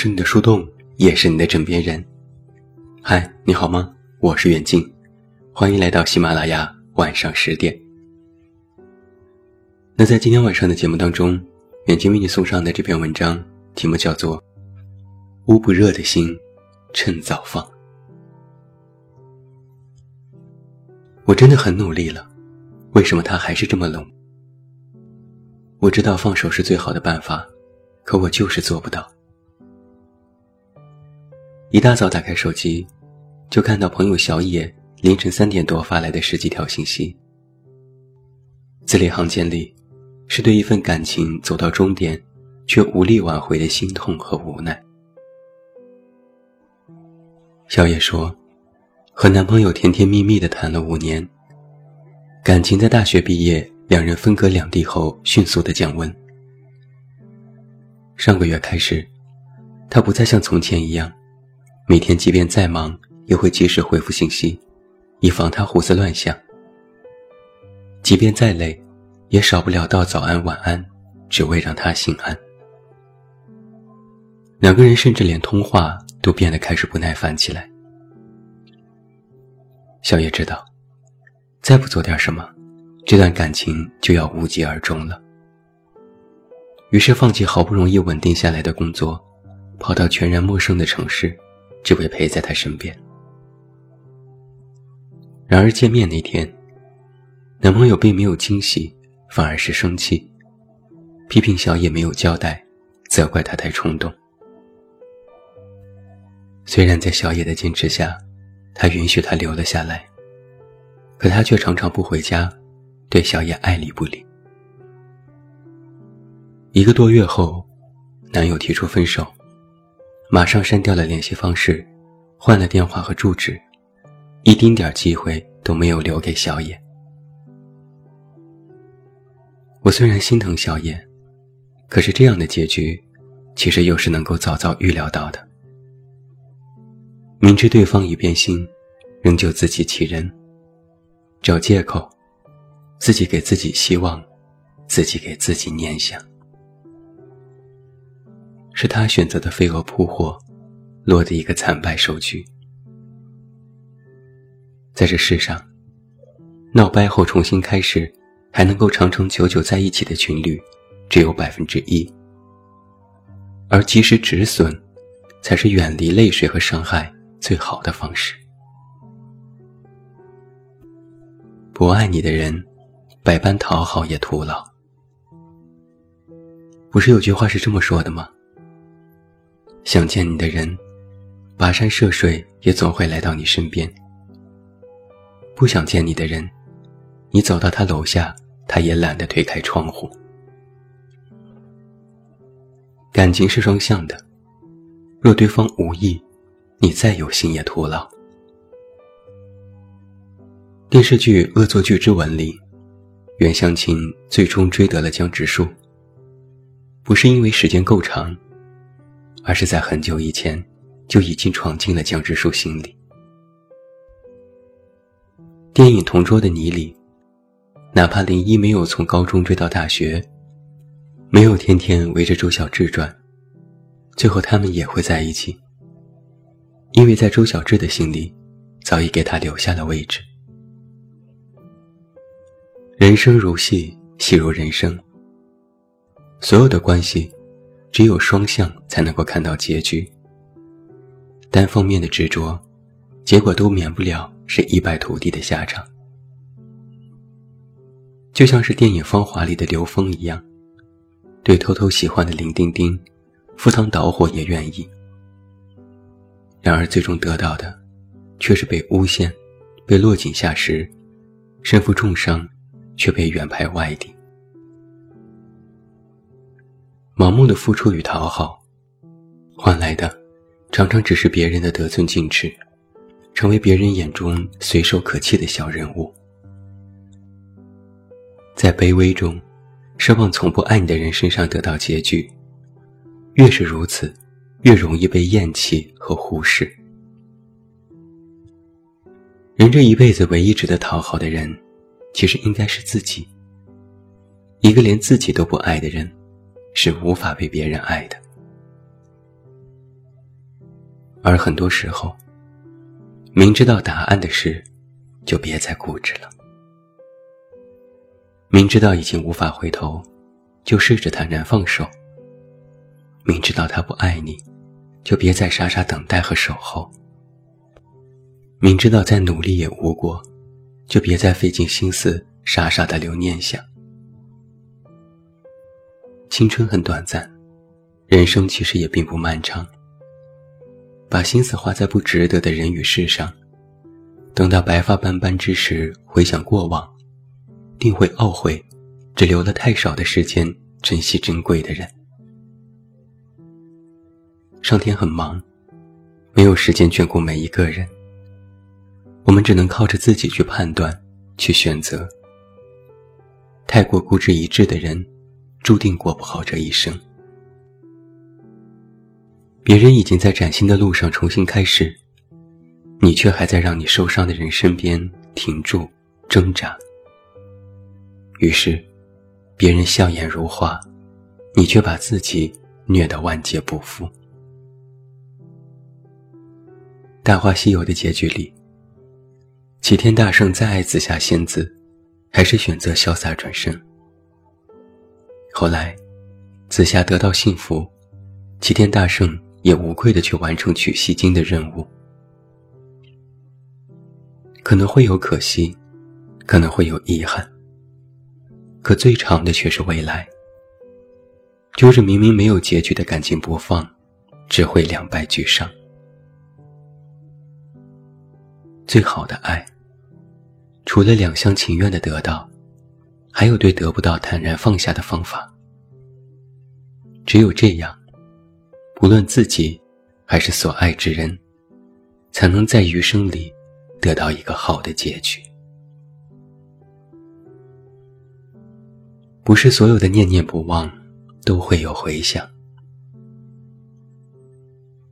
是你的树洞，也是你的枕边人。嗨，你好吗？我是远近，欢迎来到喜马拉雅晚上十点。那在今天晚上的节目当中，远近为你送上的这篇文章题目叫做《捂不热的心，趁早放》。我真的很努力了，为什么他还是这么冷？我知道放手是最好的办法，可我就是做不到。一大早打开手机，就看到朋友小野凌晨三点多发来的十几条信息，字里行间里是对一份感情走到终点却无力挽回的心痛和无奈。小野说，和男朋友甜甜蜜蜜的谈了五年，感情在大学毕业，两人分隔两地后迅速的降温。上个月开始，他不再像从前一样。每天即便再忙，也会及时回复信息，以防他胡思乱想。即便再累，也少不了道早安晚安，只为让他心安。两个人甚至连通话都变得开始不耐烦起来。小叶知道，再不做点什么，这段感情就要无疾而终了。于是放弃好不容易稳定下来的工作，跑到全然陌生的城市。只为陪在他身边。然而见面那天，男朋友并没有惊喜，反而是生气，批评小野没有交代，责怪他太冲动。虽然在小野的坚持下，他允许他留了下来，可他却常常不回家，对小野爱理不理。一个多月后，男友提出分手。马上删掉了联系方式，换了电话和住址，一丁点机会都没有留给小野。我虽然心疼小野，可是这样的结局，其实又是能够早早预料到的。明知对方已变心，仍旧自欺欺人，找借口，自己给自己希望，自己给自己念想。是他选择的飞蛾扑火，落得一个惨败收局。在这世上，闹掰后重新开始，还能够长长久久在一起的情侣，只有百分之一。而及时止损，才是远离泪水和伤害最好的方式。不爱你的人，百般讨好也徒劳。不是有句话是这么说的吗？想见你的人，跋山涉水也总会来到你身边；不想见你的人，你走到他楼下，他也懒得推开窗户。感情是双向的，若对方无意，你再有心也徒劳。电视剧《恶作剧之吻》里，袁湘琴最终追得了江直树，不是因为时间够长。而是在很久以前，就已经闯进了江直树心里。电影《同桌的你》里，哪怕林一没有从高中追到大学，没有天天围着周小智转，最后他们也会在一起，因为在周小智的心里，早已给他留下了位置。人生如戏，戏如人生，所有的关系。只有双向才能够看到结局。单方面的执着，结果都免不了是一败涂地的下场。就像是电影《芳华》里的刘峰一样，对偷偷喜欢的林丁丁，赴汤蹈火也愿意。然而最终得到的，却是被诬陷，被落井下石，身负重伤，却被远派外地。盲目的付出与讨好，换来的常常只是别人的得寸进尺，成为别人眼中随手可弃的小人物。在卑微中，奢望从不爱你的人身上得到结局，越是如此，越容易被厌弃和忽视。人这一辈子唯一值得讨好的人，其实应该是自己。一个连自己都不爱的人。是无法被别人爱的。而很多时候，明知道答案的事，就别再固执了。明知道已经无法回头，就试着坦然放手。明知道他不爱你，就别再傻傻等待和守候。明知道再努力也无果，就别再费尽心思傻傻的留念想。青春很短暂，人生其实也并不漫长。把心思花在不值得的人与事上，等到白发斑斑之时，回想过往。定会懊悔，只留了太少的时间珍惜珍贵的人。上天很忙，没有时间眷顾每一个人。我们只能靠着自己去判断，去选择。太过固执一致的人，注定过不好这一生。别人已经在崭新的路上重新开始，你却还在让你受伤的人身边停住挣扎。于是，别人笑颜如花，你却把自己虐得万劫不复。《大话西游》的结局里，齐天大圣再爱紫霞仙子，还是选择潇洒转身。后来，紫霞得到幸福，齐天大圣也无愧的去完成取西经的任务。可能会有可惜，可能会有遗憾。可最长的却是未来。就是明明没有结局的感情不放，只会两败俱伤。最好的爱，除了两厢情愿的得到，还有对得不到坦然放下的方法。只有这样，不论自己还是所爱之人，才能在余生里得到一个好的结局。不是所有的念念不忘都会有回响。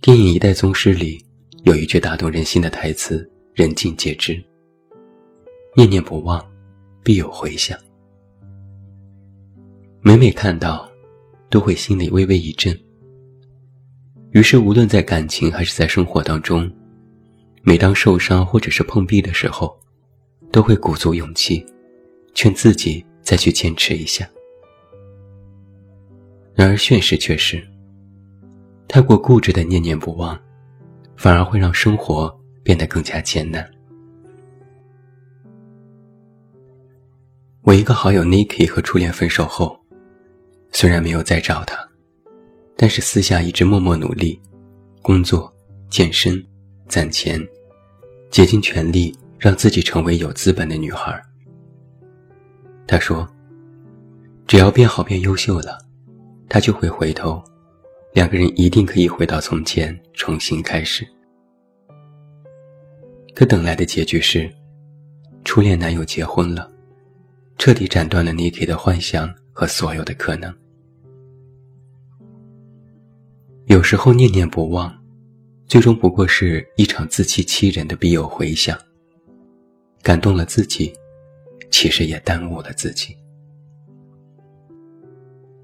电影《一代宗师》里有一句打动人心的台词，人尽皆知：“念念不忘，必有回响。”每每看到，都会心里微微一震。于是，无论在感情还是在生活当中，每当受伤或者是碰壁的时候，都会鼓足勇气，劝自己。再去坚持一下。然而现实却是，太过固执的念念不忘，反而会让生活变得更加艰难。我一个好友 Niki 和初恋分手后，虽然没有再找他，但是私下一直默默努力，工作、健身、攒钱，竭尽全力让自己成为有资本的女孩。他说：“只要变好变优秀了，他就会回头，两个人一定可以回到从前，重新开始。”可等来的结局是，初恋男友结婚了，彻底斩断了 Niki 的幻想和所有的可能。有时候念念不忘，最终不过是一场自欺欺人的必有回响，感动了自己。其实也耽误了自己。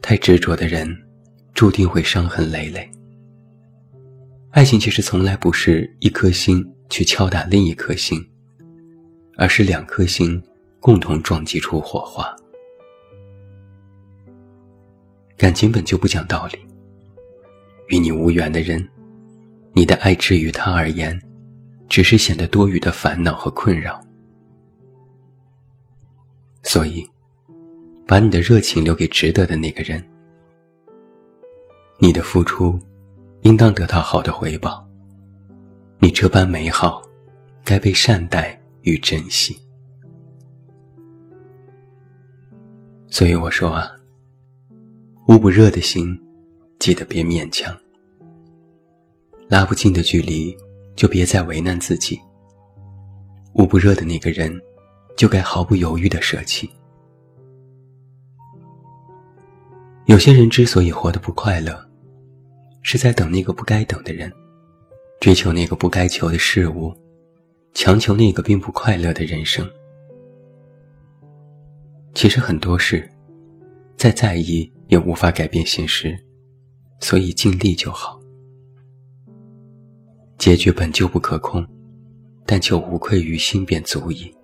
太执着的人，注定会伤痕累累。爱情其实从来不是一颗心去敲打另一颗心，而是两颗心共同撞击出火花。感情本就不讲道理。与你无缘的人，你的爱至于他而言，只是显得多余的烦恼和困扰。所以，把你的热情留给值得的那个人。你的付出，应当得到好的回报。你这般美好，该被善待与珍惜。所以我说啊，捂不热的心，记得别勉强；拉不近的距离，就别再为难自己。捂不热的那个人。就该毫不犹豫的舍弃。有些人之所以活得不快乐，是在等那个不该等的人，追求那个不该求的事物，强求那个并不快乐的人生。其实很多事，再在意也无法改变现实，所以尽力就好。结局本就不可控，但求无愧于心便足矣。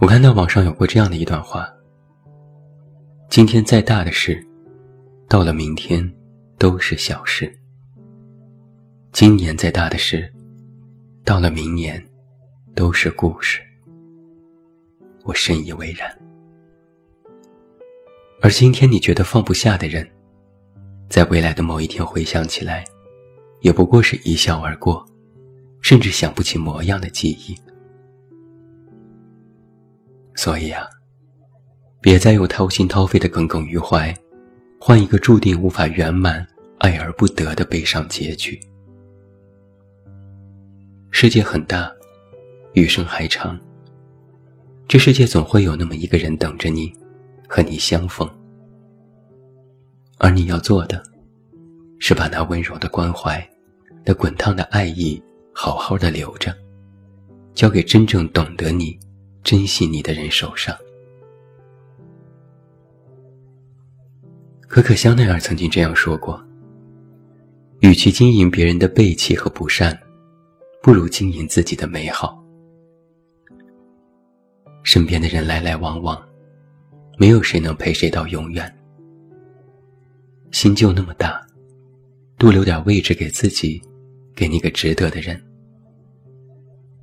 我看到网上有过这样的一段话：今天再大的事，到了明天都是小事；今年再大的事，到了明年都是故事。我深以为然。而今天你觉得放不下的人，在未来的某一天回想起来，也不过是一笑而过，甚至想不起模样的记忆。所以啊，别再用掏心掏肺的耿耿于怀，换一个注定无法圆满、爱而不得的悲伤结局。世界很大，余生还长。这世界总会有那么一个人等着你，和你相逢。而你要做的，是把那温柔的关怀、那滚烫的爱意，好好的留着，交给真正懂得你。珍惜你的人手上。可可香奈儿曾经这样说过：“与其经营别人的背弃和不善，不如经营自己的美好。”身边的人来来往往，没有谁能陪谁到永远。心就那么大，多留点位置给自己，给那个值得的人。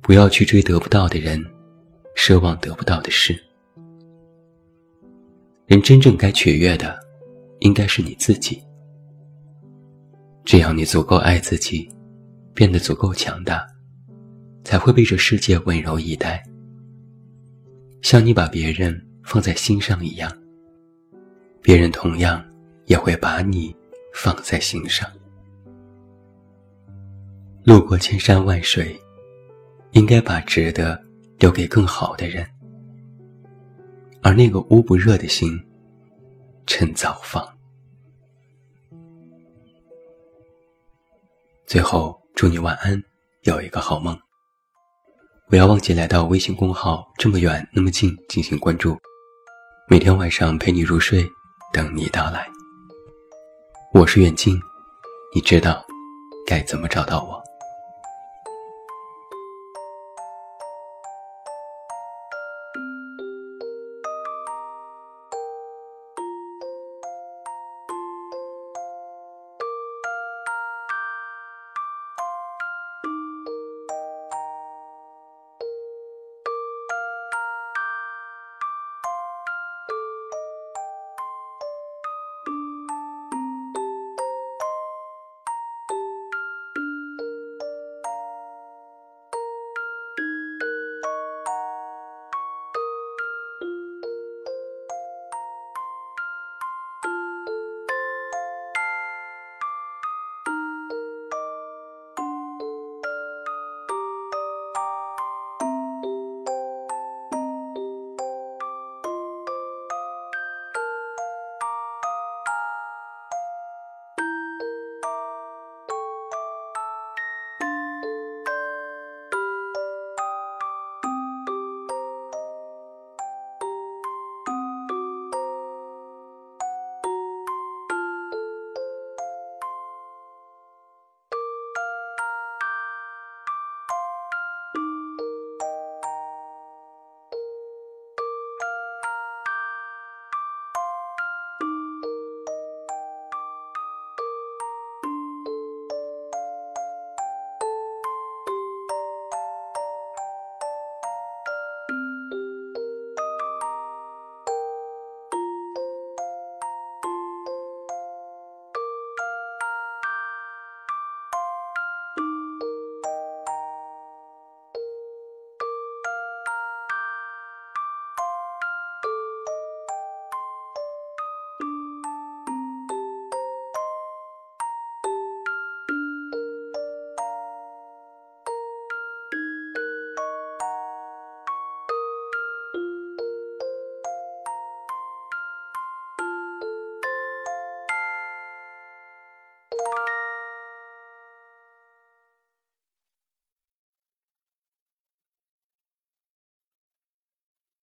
不要去追得不到的人。奢望得不到的事，人真正该取悦的，应该是你自己。只要你足够爱自己，变得足够强大，才会被这世界温柔以待，像你把别人放在心上一样，别人同样也会把你放在心上。路过千山万水，应该把值得。留给更好的人，而那个捂不热的心，趁早放。最后，祝你晚安，有一个好梦。不要忘记来到微信公号“这么远那么近”进行关注，每天晚上陪你入睡，等你到来。我是远近，你知道该怎么找到我。